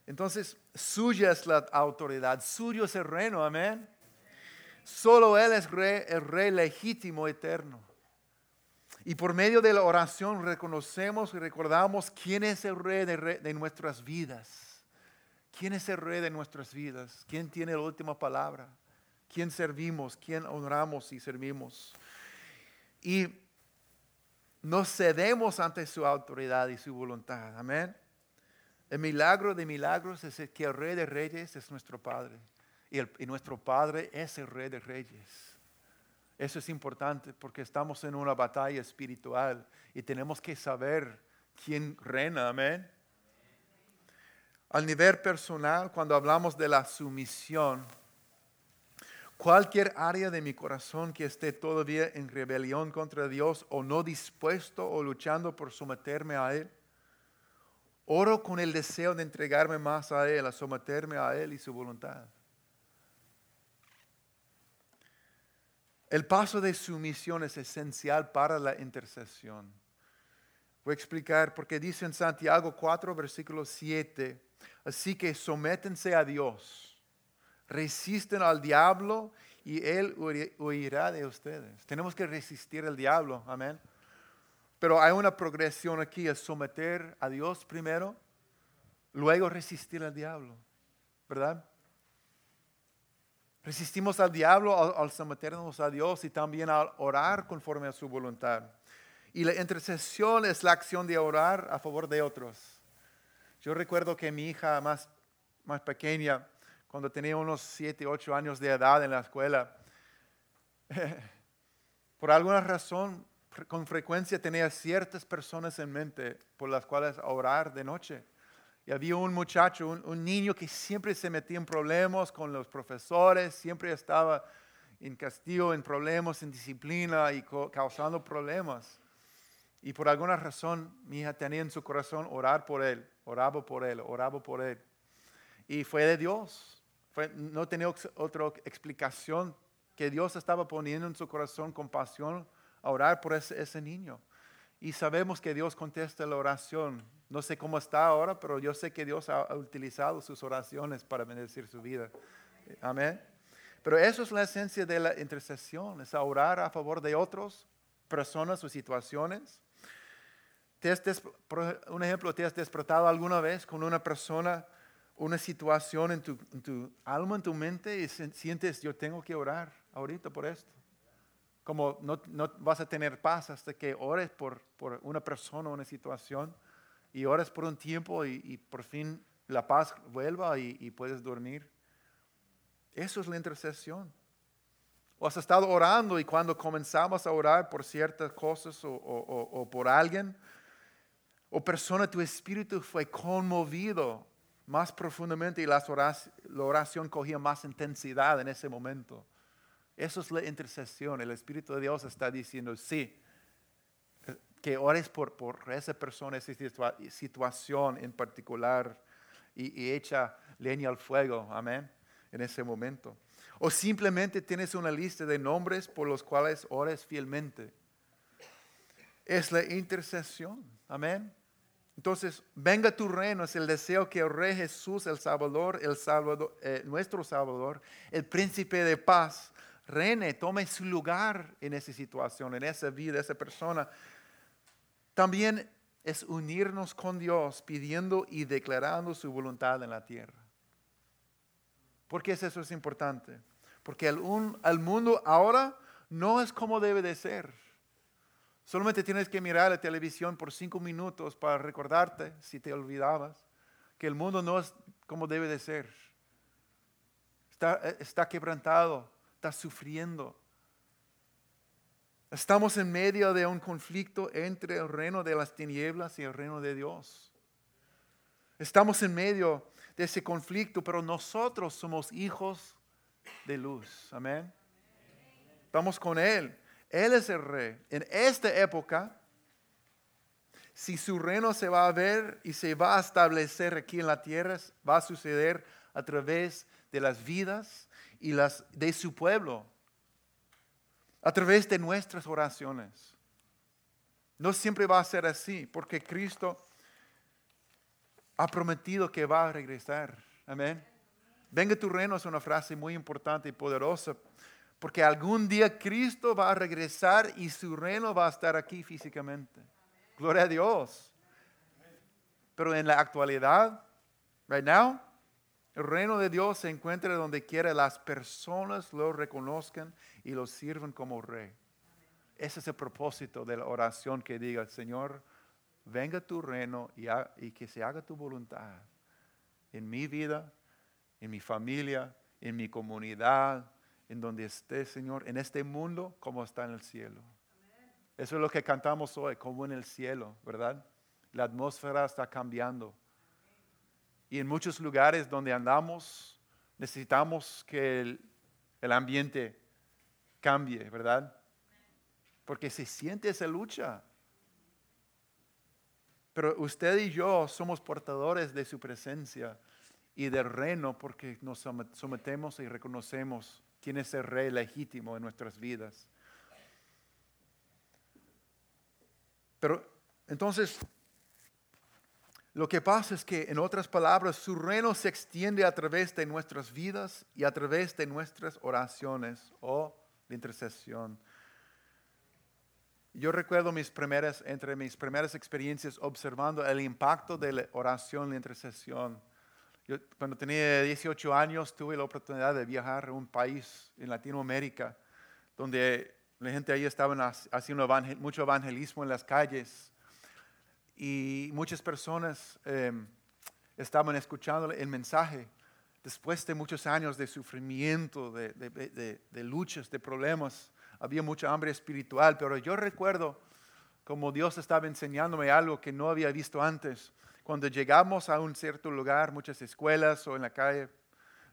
Entonces, suya es la autoridad, suyo es el reino, amén. Solo Él es rey, el rey legítimo, eterno. Y por medio de la oración reconocemos y recordamos quién es el rey de, nuestras vidas. ¿Quién es el rey de nuestras vidas? ¿Quién tiene la última palabra? ¿Quién servimos? ¿Quién honramos y servimos? Y nos cedemos ante su autoridad y su voluntad. Amén. El milagro de milagros es el que el rey de reyes es nuestro Padre. Y, y nuestro Padre es el rey de reyes. Eso es importante porque estamos en una batalla espiritual y tenemos que saber quién reina. Amén. Al nivel personal, cuando hablamos de la sumisión, cualquier área de mi corazón que esté todavía en rebelión contra Dios o no dispuesto o luchando por someterme a Él, oro con el deseo de entregarme más a Él, a someterme a Él y su voluntad. El paso de sumisión es esencial para la intercesión. Voy a explicar porque dice en Santiago 4, versículo 7, así que sométense a Dios, resisten al diablo y él huir- huirá de ustedes. Tenemos que resistir al diablo, amén. Pero hay una progresión aquí, es someter a Dios primero, luego resistir al diablo, ¿verdad? Resistimos al diablo al, al someternos a Dios y también al orar conforme a su voluntad. Y la intercesión es la acción de orar a favor de otros. Yo recuerdo que mi hija más, más pequeña, cuando tenía unos 7, 8 años de edad en la escuela, por alguna razón, con frecuencia tenía ciertas personas en mente por las cuales orar de noche. Y había un muchacho, un, un niño que siempre se metía en problemas con los profesores, siempre estaba en castigo, en problemas, en disciplina y causando problemas. Y por alguna razón mi hija tenía en su corazón orar por él, oraba por él, oraba por él. Y fue de Dios. Fue- no tenía otra explicación que Dios estaba poniendo en su corazón compasión a orar por ese, ese niño. Y sabemos que Dios contesta la oración. No sé cómo está ahora, pero yo sé que Dios ha, utilizado sus oraciones para bendecir su vida. Amén. Pero eso es la esencia de la intercesión, es orar a favor de otros, personas o situaciones. ¿Te has un ejemplo, ¿te has despertado alguna vez con una persona, una situación en tu, alma, en tu mente y sientes, yo tengo que orar ahorita por esto? Como no, vas a tener paz hasta que ores por, una persona o una situación y ores por un tiempo y, por fin la paz vuelva y, puedes dormir. Eso es la intercesión. O has estado orando y cuando comenzamos a orar por ciertas cosas o, por alguien o persona, tu espíritu fue conmovido más profundamente y la oración cogía más intensidad en ese momento. Eso es la intercesión. El Espíritu de Dios está diciendo, sí, que ores por, por esa persona, esa situa- situación en particular y, y echa leña al fuego, amén, en ese momento. O simplemente tienes una lista de nombres por los cuales ores fielmente. Es la intercesión, amén. Entonces, venga tu reino, es el deseo que el Rey Jesús, el Salvador, el Salvador eh, nuestro Salvador, el príncipe de paz, reine, tome su lugar en esa situación, en esa vida, esa persona. También es unirnos con Dios pidiendo y declarando su voluntad en la tierra. ¿Por qué es eso es importante? Porque el, un- el mundo ahora no es como debe de ser. Solamente tienes que mirar la televisión por cinco minutos para recordarte, si te olvidabas, que el mundo no es como debe de ser. Está, eh, está quebrantado, está sufriendo. Estamos en medio de un conflicto entre el reino de las tinieblas y el reino de Dios. Estamos en medio de ese conflicto, pero nosotros somos hijos de luz. Amén. Estamos con Él. Él es el rey. En esta época, si su reino se va a ver y se va a establecer aquí en la tierra, va a suceder a través de las vidas y las de su pueblo, a través de nuestras oraciones. No siempre va a ser así, porque Cristo ha prometido que va a regresar. Amén. Venga tu reino es una frase muy importante y poderosa, porque algún día Cristo va a regresar y su reino va a estar aquí físicamente. Gloria a Dios. Pero en la actualidad, right now, el reino de Dios se encuentra donde quiera las personas lo reconozcan y lo sirvan como rey. Ese es el propósito de la oración que diga, Señor, venga tu reino y, y que se haga tu voluntad en mi vida, en mi familia, en mi comunidad, en donde esté, Señor, en este mundo como está en el cielo. Eso es lo que cantamos hoy, como en el cielo, ¿verdad? La atmósfera está cambiando. Y en muchos lugares donde andamos necesitamos que el, el ambiente cambie, ¿verdad? Porque se siente esa lucha. Pero usted y yo somos portadores de su presencia y del reino porque nos somet- sometemos y reconocemos quién es el rey legítimo en nuestras vidas. Pero entonces, lo que pasa es que, en otras palabras, su reino se extiende a través de nuestras vidas y a través de nuestras oraciones o de intercesión. Yo recuerdo mis primeras, entre mis primeras experiencias observando el impacto de la oración y la intercesión. Yo, cuando tenía 18 años tuve la oportunidad de viajar a un país en Latinoamérica donde la gente ahí estaba hac- haciendo mucho evangelismo en las calles y muchas personas eh, estaban escuchando el mensaje después de muchos años de sufrimiento, de, de- luchas, de problemas. Había mucha hambre espiritual, pero yo recuerdo como Dios estaba enseñándome algo que no había visto antes. Cuando llegamos a un cierto lugar, muchas escuelas o en la calle,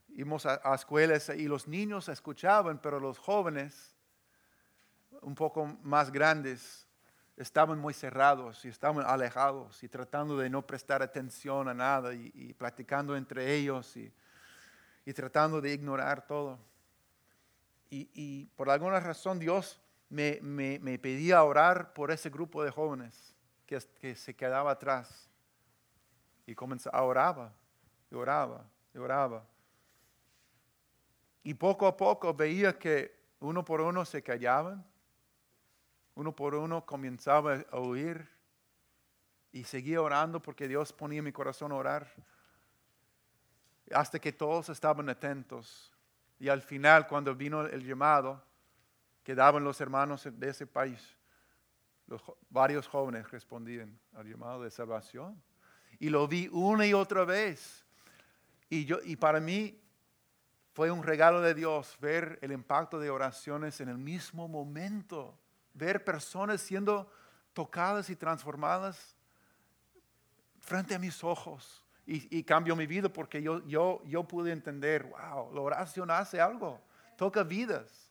íbamos a escuelas y los niños escuchaban, pero los jóvenes, un poco más grandes, estaban muy cerrados y estaban alejados y tratando de no prestar atención a nada y, y platicando entre ellos y, y tratando de ignorar todo. Y, y por alguna razón Dios me, me- me pedía orar por ese grupo de jóvenes que, que se quedaba atrás. Y comenzaba, oraba, y oraba, y oraba. Y poco a poco veía que uno por uno se callaban, uno por uno comenzaba a oír y seguía orando porque Dios ponía en mi corazón a orar. Hasta que todos estaban atentos. Y al final, cuando vino el llamado, quedaban los hermanos de ese país. Los varios jóvenes respondían al llamado de salvación. Y lo vi una y otra vez. Y, yo, y para mí fue un regalo de Dios ver el impacto de oraciones en el mismo momento. Ver personas siendo tocadas y transformadas frente a mis ojos. Y, y cambió mi vida porque yo, yo, yo pude entender, wow, la oración hace algo, toca vidas.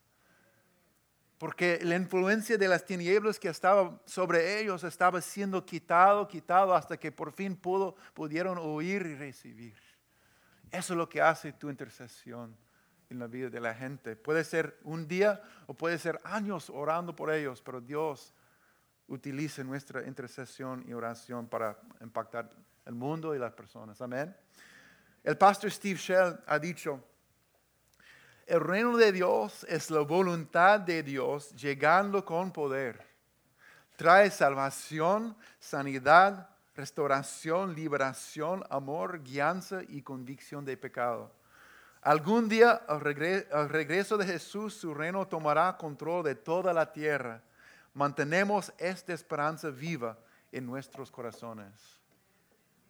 Porque la influencia de las tinieblas que estaba sobre ellos estaba siendo quitado, quitado hasta que por fin pudo, pudieron oír y recibir. Eso es lo que hace tu intercesión en la vida de la gente. Puede ser un día o puede ser años orando por ellos, pero Dios utiliza nuestra intercesión y oración para impactar el mundo y las personas. Amén. El pastor Steve Shell ha dicho, el reino de Dios es la voluntad de Dios llegando con poder. Trae salvación, sanidad, restauración, liberación, amor, guianza y convicción de pecado. Algún día al, regre- al regreso de Jesús su reino tomará control de toda la tierra. Mantenemos esta esperanza viva en nuestros corazones.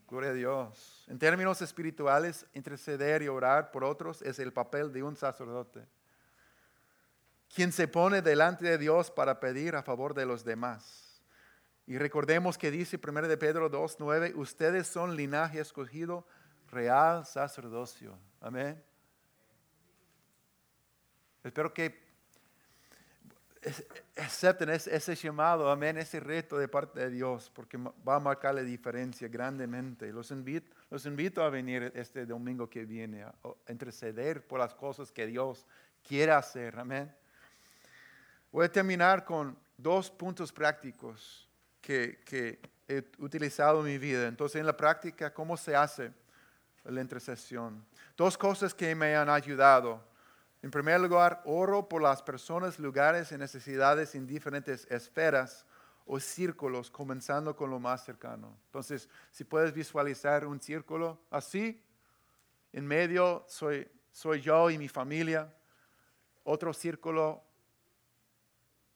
Gloria a Dios. En términos espirituales, interceder y orar por otros es el papel de un sacerdote, quien se pone delante de Dios para pedir a favor de los demás. Y recordemos que dice 1 de Pedro 2.9, ustedes son linaje escogido, real sacerdocio. Amén. Espero que acepten ese, llamado, amén, ese reto de parte de Dios, porque va a marcar la diferencia grandemente. Los invito, los invito a venir este domingo que viene, a interceder por las cosas que Dios quiere hacer, amén. Voy a terminar con dos puntos prácticos que, que he utilizado en mi vida. Entonces, en la práctica, ¿cómo se hace la intercesión? Dos cosas que me han ayudado. En primer lugar, oro por las personas, lugares y necesidades en diferentes esferas o círculos, comenzando con lo más cercano. Entonces, si puedes visualizar un círculo así, en medio soy, yo y mi familia, otro círculo,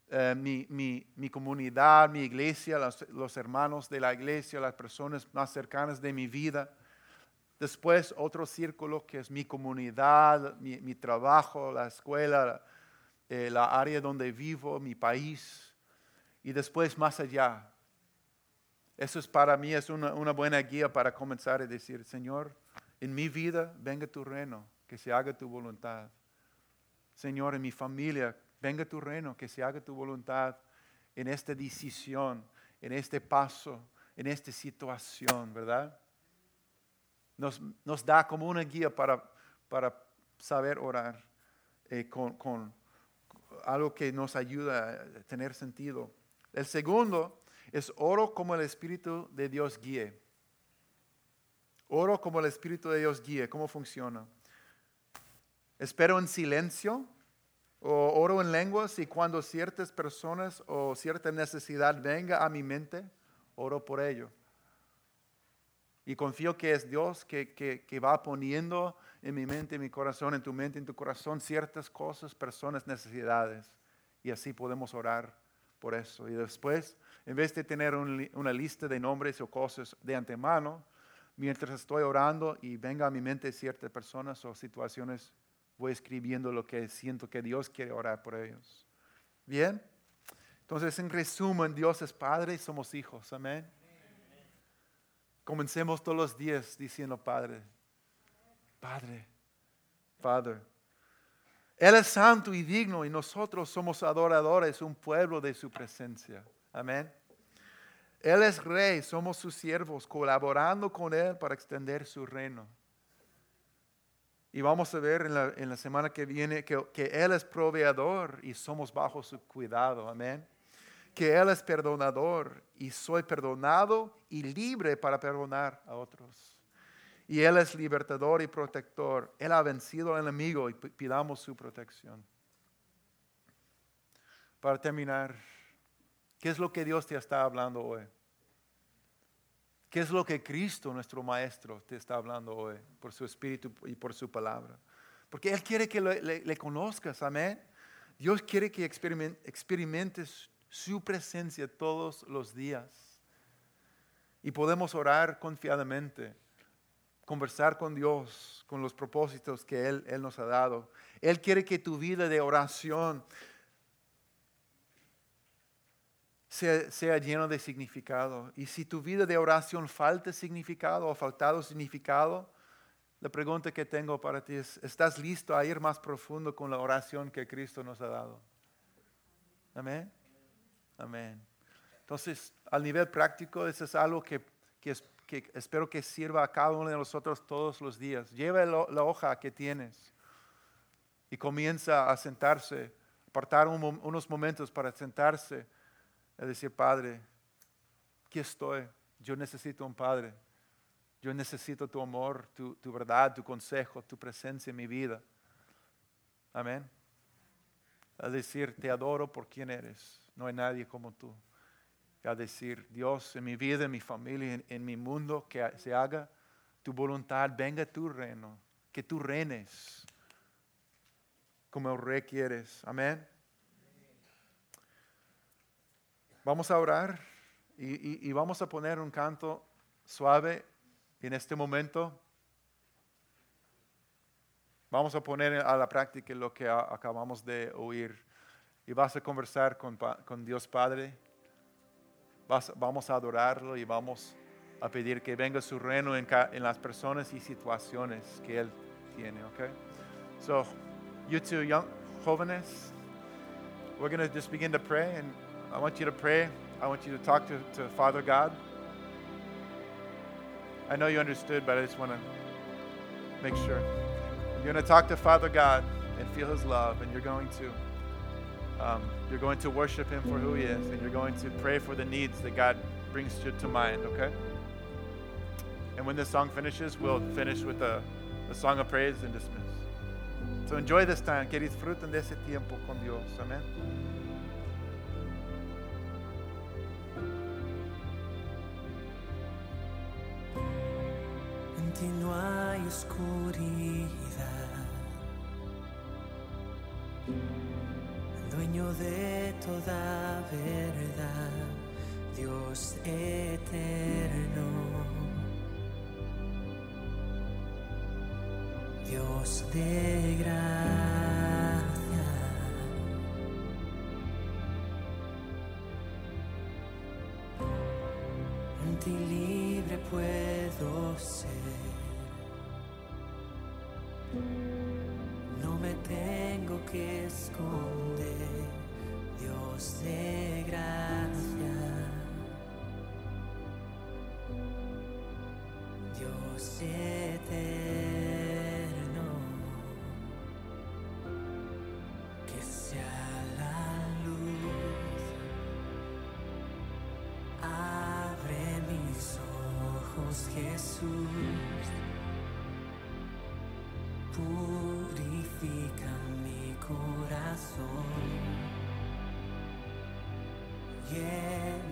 eh, mi, comunidad, mi iglesia, los hermanos de la iglesia, las personas más cercanas de mi vida. Después otro círculo que es mi comunidad, mi, mi trabajo, la escuela, eh, la área donde vivo, mi país. Y después más allá. Eso es para mí, es una, una buena guía para comenzar a decir, Señor, en mi vida venga tu reino, que se haga tu voluntad. Señor, en mi familia, venga tu reino, que se haga tu voluntad en esta decisión, en este paso, en esta situación, ¿verdad? Nos, nos da como una guía para, para saber orar eh, con, con algo que nos ayuda a tener sentido. El segundo es oro como el Espíritu de Dios guíe. Oro como el Espíritu de Dios guíe. ¿Cómo funciona? Espero en silencio o oro en lenguas y cuando ciertas personas o cierta necesidad venga a mi mente, oro por ello. Y confío que es Dios que, que- que va poniendo en mi mente, en mi corazón, en tu mente, en tu corazón ciertas cosas, personas, necesidades. Y así podemos orar por eso. Y después, en vez de tener una lista de nombres o cosas de antemano, mientras estoy orando y venga a mi mente ciertas personas o situaciones, voy escribiendo lo que siento que Dios quiere orar por ellos. Bien. Entonces, en resumen, Dios es Padre y somos hijos. Amén. Comencemos todos los días diciendo Padre, Padre, Padre. Él es santo y digno y nosotros somos adoradores, un pueblo de su presencia. Amén. Él es rey, somos sus siervos, colaborando con Él para extender su reino. Y vamos a ver en la, en la semana que viene que, que Él es proveedor y somos bajo su cuidado. Amén. Que Él es perdonador y soy perdonado y libre para perdonar a otros. Y Él es libertador y protector. Él ha vencido al enemigo y pi- pidamos su protección. Para terminar, ¿qué es lo que Dios te está hablando hoy? ¿Qué es lo que Cristo, nuestro Maestro, te está hablando hoy por su Espíritu y por su palabra? Porque Él quiere que le, conozcas, amén. Dios quiere que experimen- experimentes su presencia todos los días. Y podemos orar confiadamente, conversar con Dios, con los propósitos que Él, nos ha dado. Él quiere que tu vida de oración sea, sea lleno de significado. Y si tu vida de oración falta significado o faltado significado, la pregunta que tengo para ti es, ¿estás listo a ir más profundo con la oración que Cristo nos ha dado? Amén. Amén. Entonces, al nivel práctico, eso es algo que, que es- que espero que sirva a cada uno de nosotros todos los días. Lleva la hoja que tienes y comienza a sentarse, apartar unos momentos para sentarse a decir, Padre, aquí estoy, yo necesito un Padre, yo necesito tu amor, tu, tu verdad, tu consejo, tu presencia en mi vida. Amén. A decir, te adoro por quien eres, no hay nadie como tú. A decir, Dios, en mi vida, en mi familia, en, mi mundo, que se haga tu voluntad, venga tu reino que tú reines como el rey quieres. Amén. Vamos a orar y, y- vamos a poner un canto suave en este momento. Vamos a poner a la práctica lo que acabamos de oír y vas a conversar con, con Dios Padre. Vamos a adorarlo y vamos a pedir que venga su reino en, en las personas y situaciones que Él tiene, ¿ok? So, you two young jóvenes, we're going to just begin to pray and I want you to pray. I want you to talk to, to Father God. I know you understood, but I just want to make sure. You're going to talk to Father God and feel His love, and you're going to um, you're going to worship Him for who He is, and you're going to pray for the needs that God brings to, to mind. Okay. And when this song finishes, we'll finish with a, a song of praise and dismiss. So enjoy this time. Que disfruten de ese tiempo con Dios. Amén. En ti no hay oscuridad. Dueño de toda verdad, Dios eterno. Dios de gracia. En ti libre puedo ser. No me tengo que esconder, Dios de gracia. Dios eterno. Que sea la luz. Abre mis ojos, Jesús. Purifica mi corazón. again.